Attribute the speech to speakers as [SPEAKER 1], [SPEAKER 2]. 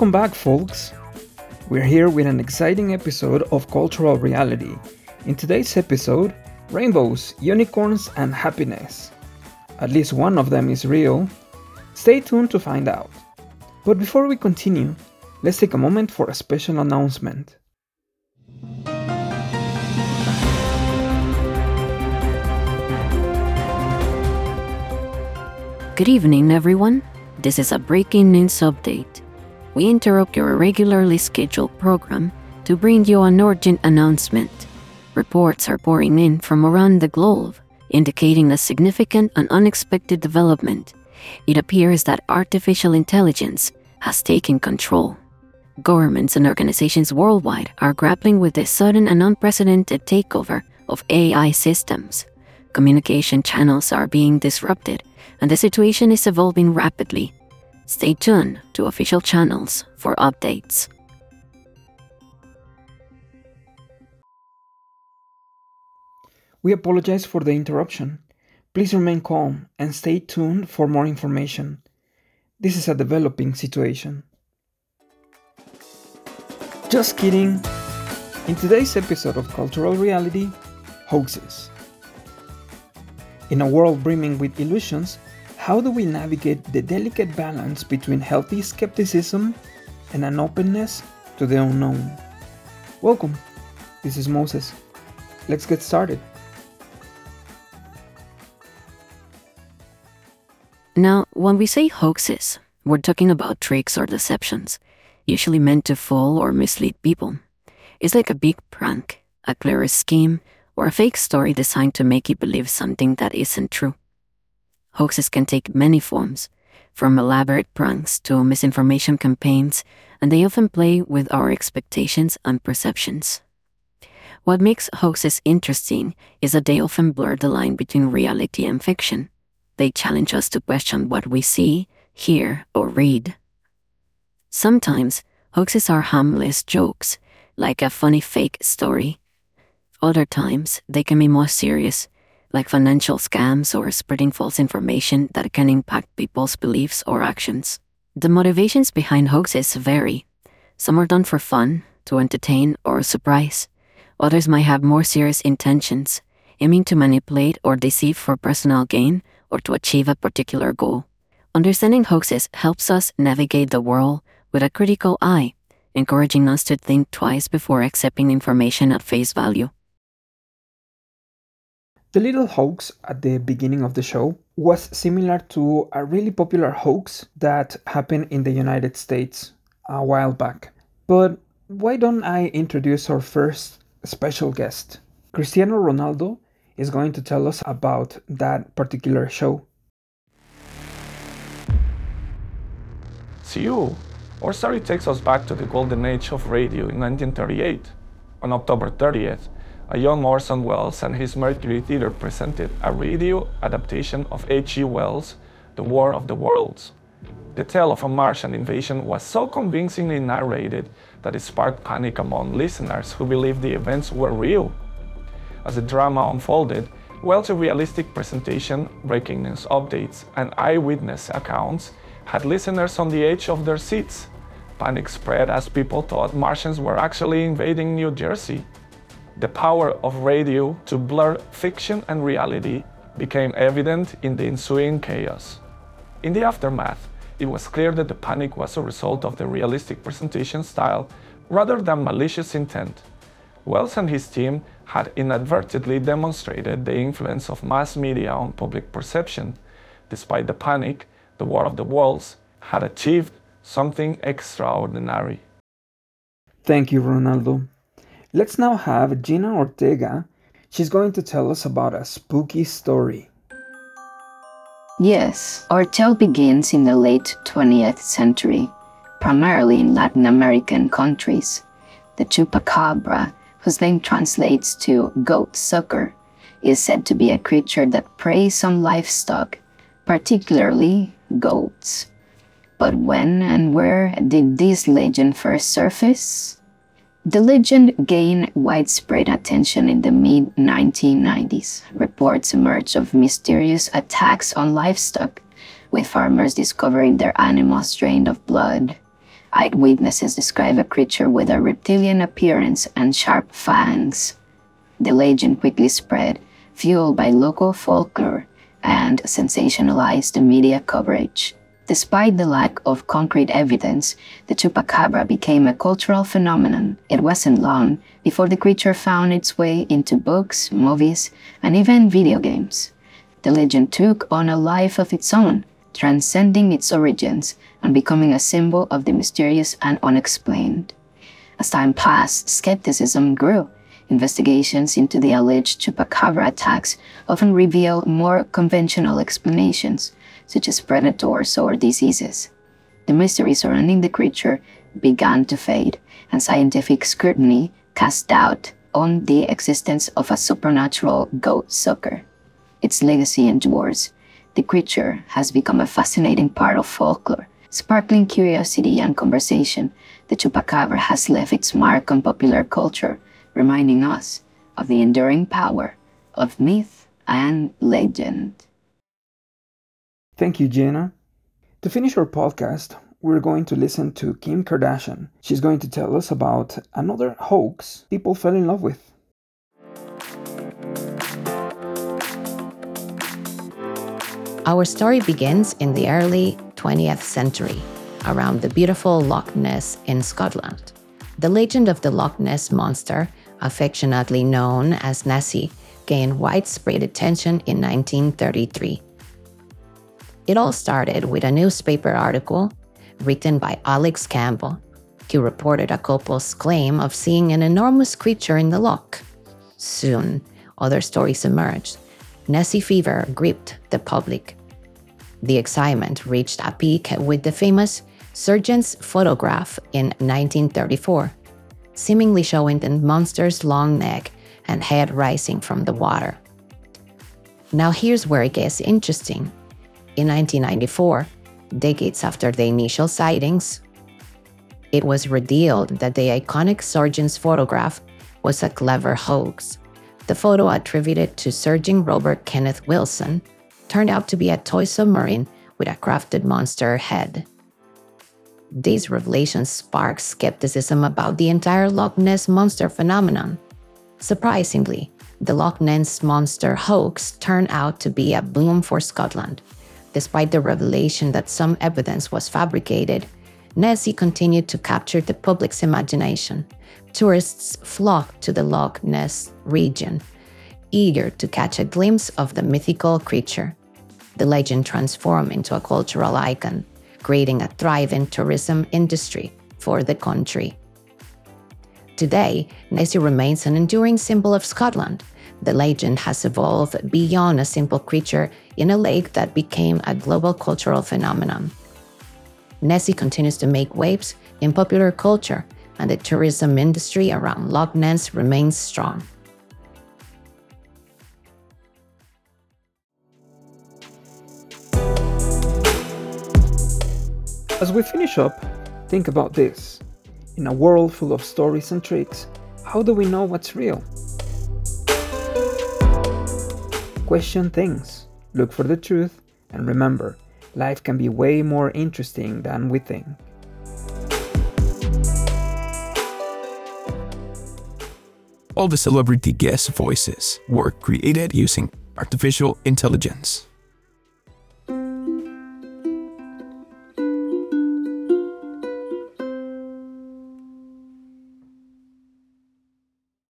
[SPEAKER 1] Welcome back, folks. We're here with an exciting episode of Cultural Reality. In today's episode, rainbows, unicorns, and happiness. At least one of them is real. Stay tuned to find out. But before we continue, let's take a moment for a special announcement.
[SPEAKER 2] Good evening, everyone. This is a breaking news update. We interrupt your regularly scheduled program to bring you an urgent announcement. Reports are pouring in from around the globe, indicating a significant and unexpected development. It appears that artificial intelligence has taken control. Governments and organizations worldwide are grappling with the sudden and unprecedented takeover of AI systems. Communication channels are being disrupted, and the situation is evolving rapidly. Stay tuned to official channels for updates.
[SPEAKER 1] We apologize for the interruption. Please remain calm and stay tuned for more information. This is a developing situation. Just kidding. In today's episode of Cultural Reality, hoaxes. In a world brimming with illusions, how do we navigate the delicate balance between healthy skepticism and an openness to the unknown? Welcome. This is Moses. Let's get started.
[SPEAKER 2] Now, when we say hoaxes, we're talking about tricks or deceptions, usually meant to fool or mislead people. It's like a big prank, a clever scheme, or a fake story designed to make you believe something that isn't true. Hoaxes can take many forms, from elaborate pranks to misinformation campaigns, and they often play with our expectations and perceptions. What makes hoaxes interesting is that they often blur the line between reality and fiction. They challenge us to question what we see, hear, or read. Sometimes, hoaxes are harmless jokes, like a funny fake story. Other times, they can be more serious, like financial scams or spreading false information that can impact people's beliefs or actions. The motivations behind hoaxes vary. Some are done for fun, to entertain, or surprise. Others might have more serious intentions, aiming to manipulate or deceive for personal gain or to achieve a particular goal. Understanding hoaxes helps us navigate the world with a critical eye, encouraging us to think twice before accepting information at face value.
[SPEAKER 1] The little hoax at the beginning of the show was similar to a really popular hoax that happened in the United States a while back. But why don't I introduce our first special guest? Cristiano Ronaldo is going to tell us about that particular show.
[SPEAKER 3] See you. Our story takes us back to the golden age of radio in 1938. On October 30th, a young Orson Welles and his Mercury Theatre presented a radio adaptation of H.G. Wells' The War of the Worlds. The tale of a Martian invasion was so convincingly narrated that it sparked panic among listeners who believed the events were real. As the drama unfolded, Welles' realistic presentation, breaking news updates, and eyewitness accounts had listeners on the edge of their seats. Panic spread as people thought Martians were actually invading New Jersey. The power of radio to blur fiction and reality became evident in the ensuing chaos. In the aftermath, it was clear that the panic was a result of the realistic presentation style rather than malicious intent. Welles and his team had inadvertently demonstrated the influence of mass media on public perception. Despite the panic, the War of the Worlds had achieved something extraordinary.
[SPEAKER 1] Thank you, Ronaldo. Let's now have Jenna Ortega. She's going to tell us about a spooky story.
[SPEAKER 4] Yes, our tale begins in the late 20th century, primarily in Latin American countries. The chupacabra, whose name translates to goat sucker, is said to be a creature that preys on livestock, particularly goats. But when and where did this legend first surface? The legend gained widespread attention in the mid 1990s. Reports emerged of mysterious attacks on livestock, with farmers discovering their animals drained of blood. Eyewitnesses describe a creature with a reptilian appearance and sharp fangs. The legend quickly spread, fueled by local folklore and sensationalized media coverage. Despite the lack of concrete evidence, the chupacabra became a cultural phenomenon. It wasn't long before the creature found its way into books, movies, and even video games. The legend took on a life of its own, transcending its origins and becoming a symbol of the mysterious and unexplained. As time passed, skepticism grew. Investigations into the alleged chupacabra attacks often reveal more conventional explanations, such as predators or diseases. The mystery surrounding the creature began to fade, and scientific scrutiny cast doubt on the existence of a supernatural goat sucker. Its legacy endures. The creature has become a fascinating part of folklore, sparkling curiosity and conversation. The chupacabra has left its mark on popular culture, reminding us of the enduring power of myth and legend.
[SPEAKER 1] Thank you, Jenna. To finish our podcast, we're going to listen to Kim Kardashian. She's going to tell us about another hoax people fell in love with.
[SPEAKER 5] Our story begins in the early 20th century, around the beautiful Loch Ness in Scotland. The legend of the Loch Ness monster, affectionately known as Nessie, gained widespread attention in 1933 it all started with a newspaper article written by Alex Campbell. He reported a couple's claim of seeing an enormous creature in the loch. Soon, other stories emerged. Nessie fever gripped the public. The excitement reached a peak with the famous surgeon's photograph in 1934, seemingly showing the monster's long neck and head rising from the water. Now, here's where it gets interesting. In 1994, decades after the initial sightings, it was revealed that the iconic surgeon's photograph was a clever hoax. The photo attributed to Surgeon Robert Kenneth Wilson turned out to be a toy submarine with a crafted monster head. These revelations sparked skepticism about the entire Loch Ness monster phenomenon. Surprisingly, the Loch Ness monster hoax turned out to be a boom for Scotland Despite the revelation that some evidence was fabricated, Nessie continued to capture the public's imagination. Tourists flocked to the Loch Ness region, eager to catch a glimpse of the mythical creature. The legend transformed into a cultural icon, creating a thriving tourism industry for the country. Today, Nessie remains an enduring symbol of Scotland, the legend has evolved beyond a simple creature in a lake that became a global cultural phenomenon. Nessie continues to make waves in popular culture, and the tourism industry around Loch Ness remains strong.
[SPEAKER 1] As we finish up, think about this. In a world full of stories and tricks, how do we know what's real? Question things, look for the truth, and remember, life can be way more interesting than we think.
[SPEAKER 6] All the celebrity guest voices were created using artificial intelligence.